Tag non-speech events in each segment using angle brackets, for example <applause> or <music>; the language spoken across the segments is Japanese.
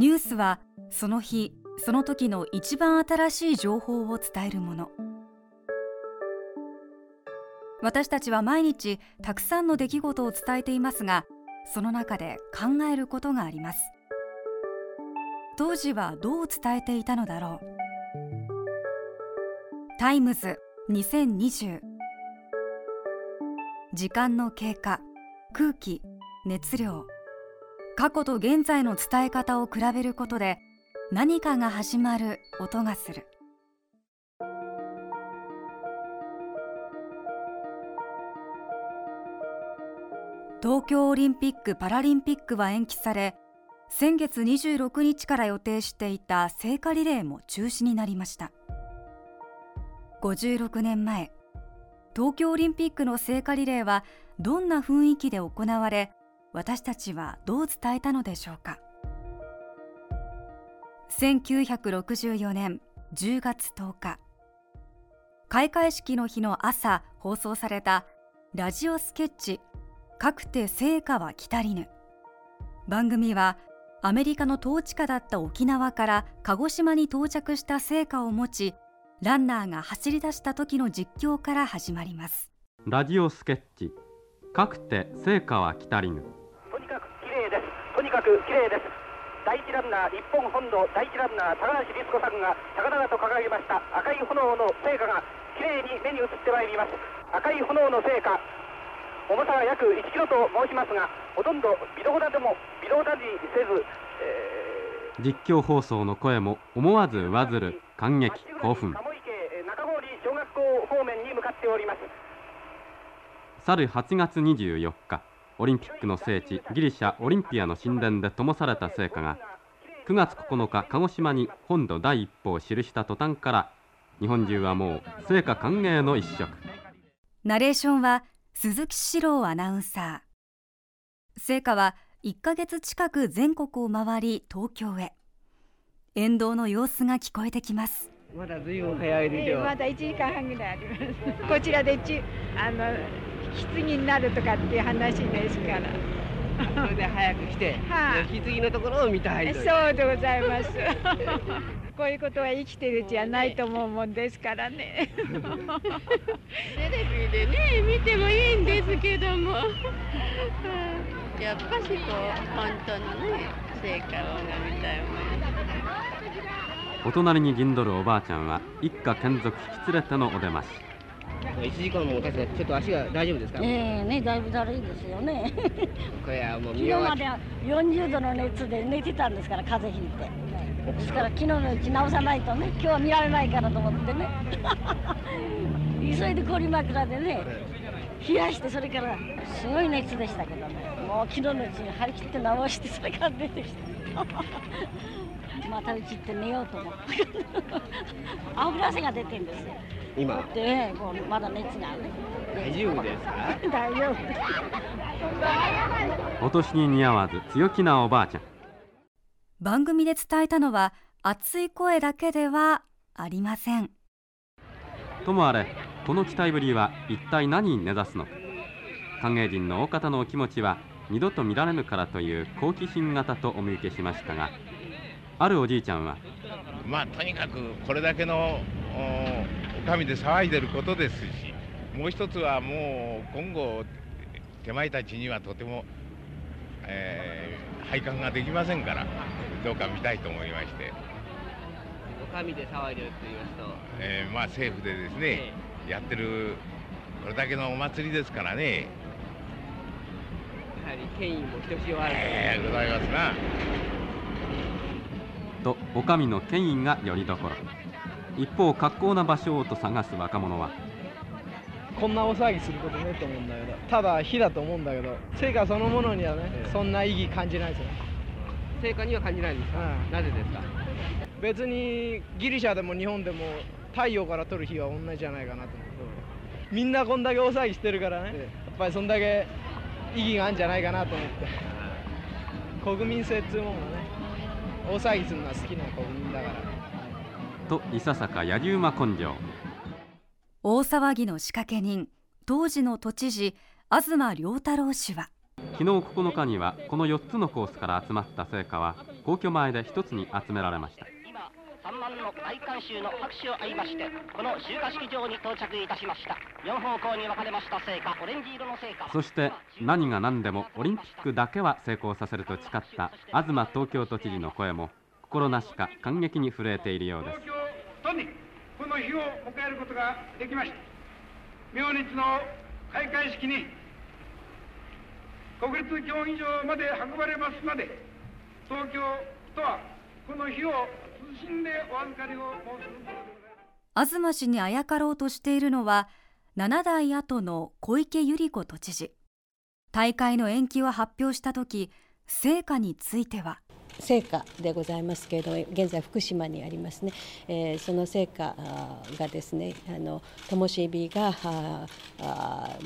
ニュースはその日その時の一番新しい情報を伝えるもの。私たちは毎日たくさんの出来事を伝えていますがその中で考えることがあります。当時はどう伝えていたのだろう。タイムズ2020時間の経過空気熱量。過去と現在の伝え方を比べることで何かが始まる音がする。東京オリンピック・パラリンピックは延期され先月26日から予定していた聖火リレーも中止になりました。56年前東京オリンピックの聖火リレーはどんな雰囲気で行われ私たちはどう伝えたのでしょうか？1964年10月10日。開会式の日の朝放送されたラジオスケッチ「かくて聖火は来たりぬ」番組はアメリカの統治下だった沖縄から鹿児島に到着した聖火を持ちランナーが走り出した時の実況から始まります。ラジオスケッチ。かくて聖火は来たりぬ。く綺麗です。第一ランナー日本本土第一ランナー高橋律子さんが高々と掲げました。赤い炎の聖火が綺麗に目に映ってまいります。赤い炎の聖火重さは約1キロと申しますがほとんど微動だでも微動だにせず、えー、実況放送の声も思わず上ずる感激興奮。去る8月24日オリンピックの聖地ギリシャオリンピアの神殿で灯された聖火が9月9日鹿児島に本土第一歩を記した途端から日本中はもう聖火歓迎の一色。ナレーションは鈴木史郎アナウンサー。聖火は1ヶ月近く全国を回り東京へ。沿道の様子が聞こえてきます。まだずいぶん早いでしょ、えー、まだ1時間半ぐらいあります。こちらでちあの棺になるとかっていう話ですから。それで早く来て、はあ、棺のところを見たいそうでございます。<laughs> こういうことは生きてるうちはないと思うもんですからね。テレビでね見てもいいんですけども。<laughs> やっぱしこう本当のね成果をが見たいもんお隣に陣取るおばあちゃんは一家眷属引き連れてのお出まし1時間も経つちょっと足が大丈夫ですか？ええねだいぶだるいですよね。これはもう昨日までは40度の熱で寝てたんですから風邪ひいて。ですから昨日のうち直さないとね今日は見られないからと思ってね。<laughs> 急いで氷枕でね冷やしてそれからすごい熱でしたけどね。もう昨日のうちに張り切って直してそれから出てきて <laughs> またうちって寝ようと思って青ぶ汗が出てんですよ今。でこうまだ熱がね大丈夫ですか？大丈夫。お年に似合わず強気なおばあちゃん。番組で伝えたのは熱い声だけではありません。ともあれこの期待ぶりは一体何に根ざすの？か歓迎人の大方のお気持ちは二度と見られぬからという好奇心型とお見受けしましたがあるおじいちゃんはまあとにかくこれだけのお上で騒いでることですしもう一つはもう今後手前たちにはとても、えー、配管ができませんからどうか見たいと思いまして。お上で騒いでるって言いますと、えー、まあ政府でですね、えー、やってるこれだけのお祭りですからね。やはり権威もひとしおある、えー、ございますな。とお上の権威がよりどころ一方格好な場所をと探す若者はこんな大騒ぎすることねと思うんだけどただ火だと思うんだけど成果そのものにはね、そんな意義感じないですよ。成果には感じないんですか、うん、なぜですか？別にギリシャでも日本でも太陽から取る日は同じじゃないかなと思う。みんなこんだけ大騒ぎしてるからね、やっぱりそんだけ意義があるんじゃないかなと思って。国民性っつうもんがね大騒ぎするのは好きな国民だからといささか野じ馬根性大騒ぎの仕掛け人当時の都知事東良太郎氏は。昨日9日にはこの4つのコースから集まった聖火は皇居前で一つに集められました。3万の大観衆の拍手を合いましてこの集荷式場に到着いたしました。4方向に分かれました聖火オレンジ色の聖火。そして何が何でもオリンピックだけは成功させると誓った東東京都知事の声も心なしか感激に震えているようです東京都にこの日を迎えることができました。明日の開会式に国立競技場まで運ばれますまで東京都はこの日を謹んでお預かりを申す。東氏にあやかろうとしているのは7代後の小池百合子都知事。大会の延期を発表した時成果については。成果でございますけれども現在福島にありますね、えー、その成果がですねあの灯火があ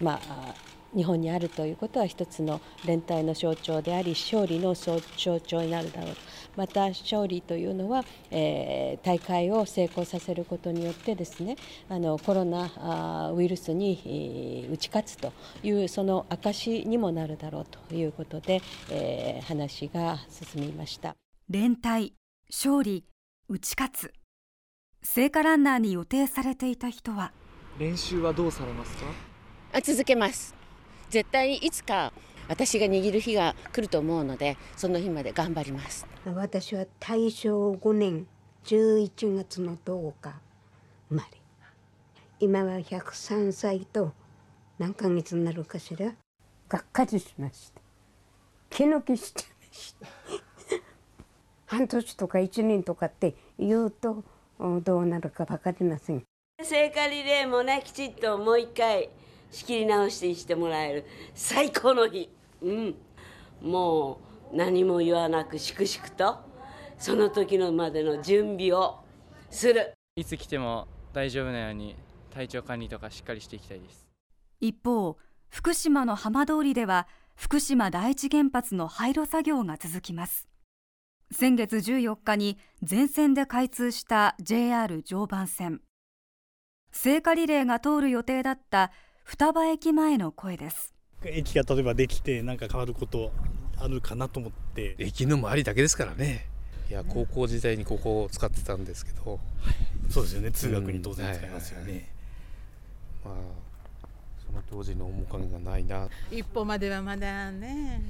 まあ日本にあるということは一つの連帯の象徴であり勝利の象徴になるだろう。とまた勝利というのは、えー、大会を成功させることによってですねあのコロナウイルスに打ち勝つというその証にもなるだろうということで、えー、話が進みました。連帯勝利打ち勝つ。聖火ランナーに予定されていた人は？練習はどうされますか？あ続けます絶対いつか私が握る日が来ると思うのでその日まで頑張ります。私は大正5年11月の10日生まれ。今は103歳と何ヶ月になるかしら？がっかりしました。気抜きしてました。半年とか1年とかって言うとどうなるか分かりません。聖火リレーもねきちっともう一回仕切り直ししてもらえる。最高の日、うん、もう何も言わなく粛々と。その時のまでの準備をする。いつ来ても大丈夫なように体調管理とかしっかりしていきたいです。一方福島の浜通りでは福島第一原発の廃炉作業が続きます。先月14日に全線で開通した JR 常磐線。聖火リレーが通る予定だった双葉駅前の声です。駅が例えばできて何か変わることあるかなと思って。駅の周りだけですからね。いや高校時代にここを使ってたんですけど、はい、そうですよね。通学に当然使いますよね、まあその当時の面影がないな。一歩まではまだね。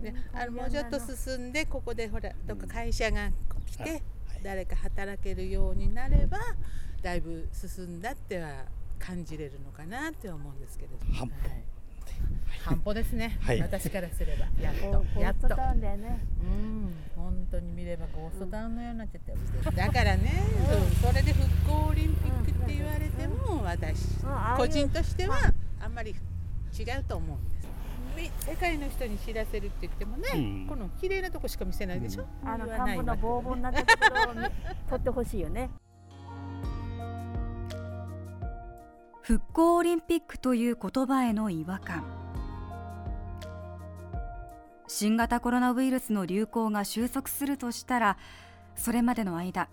であのもうちょっと進んでここでほらどっか会社が来て誰か働けるようになればだいぶ進んだっては感じれるのかなって思うんですけれども。半歩、はい。半歩ですね、はい、私からすれば。やっと。やっと。ね、うん。本当に見ればゴーストタウンのようになっちゃってるだからね、うん、それで復興オリンピックって言われても、私個人としてはあんまり違うと思うんです。世界の人に知らせるって言ってもね、うん、この綺麗なとこしか見せないでしょ、うん、あの田んぼのボーボーになったところを撮ってほしいよね復興オリンピックという言葉への違和感。新型コロナウイルスの流行が収束するとしたらそれまでの間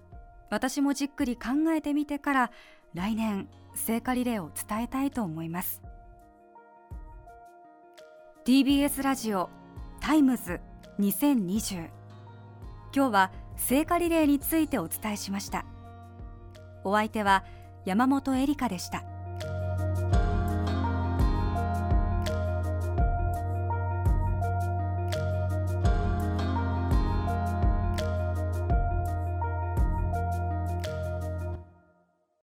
私もじっくり考えてみてから来年聖火リレーを伝えたいと思います。TBS ラジオタイムズ2020今日は聖火リレーについてお伝えしました。お相手は山本恵里香でした。